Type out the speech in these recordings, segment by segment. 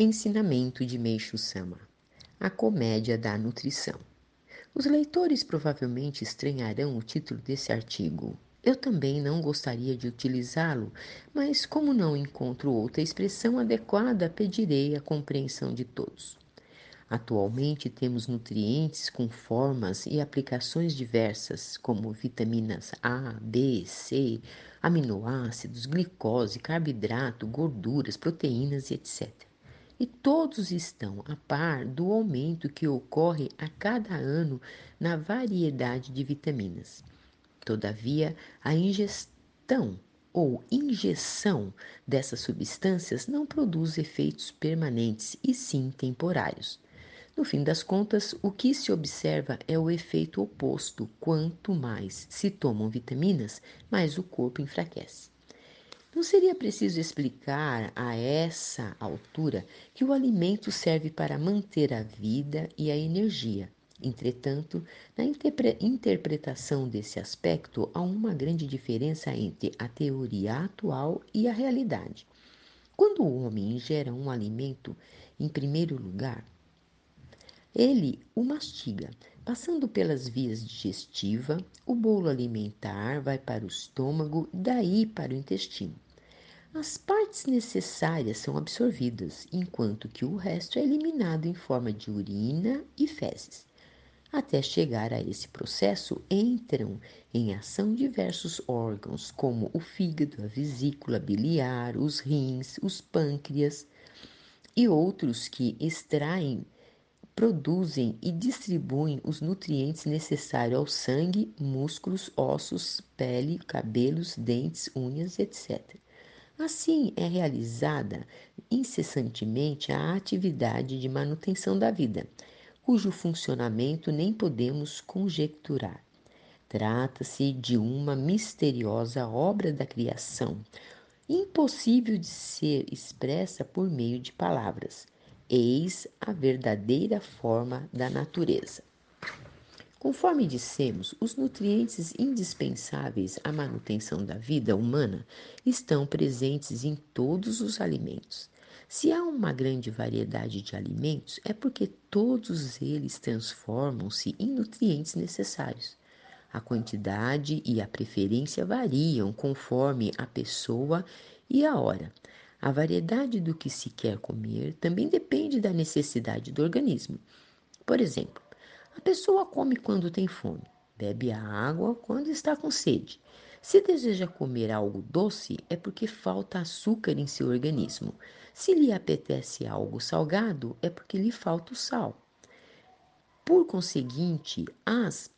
Ensinamento de Meixo Sama A Comédia da Nutrição. Os leitores provavelmente estranharão o título desse artigo. Eu também não gostaria de utilizá-lo, mas como não encontro outra expressão adequada, pedirei a compreensão de todos. Atualmente temos nutrientes com formas e aplicações diversas, como vitaminas A, B, C, aminoácidos, glicose, carboidrato, gorduras, proteínas e etc e todos estão a par do aumento que ocorre a cada ano na variedade de vitaminas. Todavia, a ingestão ou injeção dessas substâncias não produz efeitos permanentes e sim temporários. No fim das contas, o que se observa é o efeito oposto: quanto mais se tomam vitaminas, mais o corpo enfraquece. Não seria preciso explicar a essa altura que o alimento serve para manter a vida e a energia. Entretanto, na interpretação desse aspecto, há uma grande diferença entre a teoria atual e a realidade. Quando o homem ingere um alimento, em primeiro lugar, ele o mastiga, passando pelas vias digestiva, o bolo alimentar vai para o estômago, daí para o intestino. As partes necessárias são absorvidas, enquanto que o resto é eliminado em forma de urina e fezes. Até chegar a esse processo, entram em ação diversos órgãos, como o fígado, a vesícula biliar, os rins, os pâncreas e outros que extraem, produzem e distribuem os nutrientes necessários ao sangue, músculos, ossos, pele, cabelos, dentes, unhas, etc. Assim é realizada incessantemente a atividade de manutenção da vida, cujo funcionamento nem podemos conjecturar. Trata-se de uma misteriosa obra da criação, impossível de ser expressa por meio de palavras. Eis a verdadeira forma da natureza. Conforme dissemos, os nutrientes indispensáveis à manutenção da vida humana estão presentes em todos os alimentos. Se há uma grande variedade de alimentos, é porque todos eles transformam-se em nutrientes necessários. A quantidade e a preferência variam conforme a pessoa e a hora. A variedade do que se quer comer também depende da necessidade do organismo. Por exemplo, a pessoa come quando tem fome, bebe a água quando está com sede. Se deseja comer algo doce, é porque falta açúcar em seu organismo. Se lhe apetece algo salgado, é porque lhe falta o sal. Por conseguinte, as,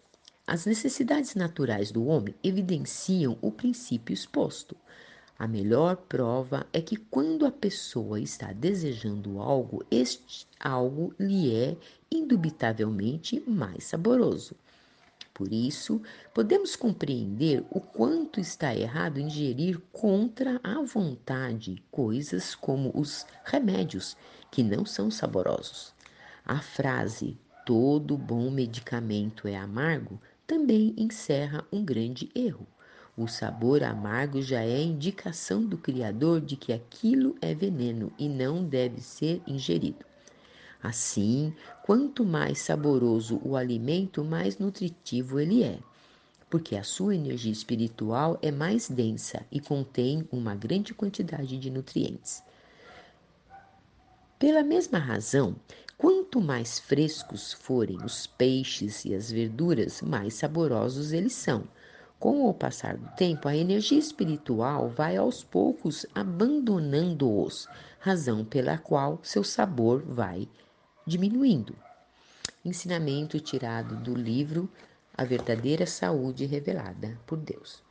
as necessidades naturais do homem evidenciam o princípio exposto. A melhor prova é que quando a pessoa está desejando algo, este algo lhe é indubitavelmente mais saboroso. Por isso, podemos compreender o quanto está errado ingerir contra a vontade coisas como os remédios, que não são saborosos. A frase todo bom medicamento é amargo também encerra um grande erro. O sabor amargo já é indicação do Criador de que aquilo é veneno e não deve ser ingerido. Assim, quanto mais saboroso o alimento, mais nutritivo ele é, porque a sua energia espiritual é mais densa e contém uma grande quantidade de nutrientes. Pela mesma razão, quanto mais frescos forem os peixes e as verduras, mais saborosos eles são com o passar do tempo, a energia espiritual vai aos poucos abandonando-os, razão pela qual seu sabor vai diminuindo. Ensinamento tirado do livro A Verdadeira Saúde Revelada por Deus.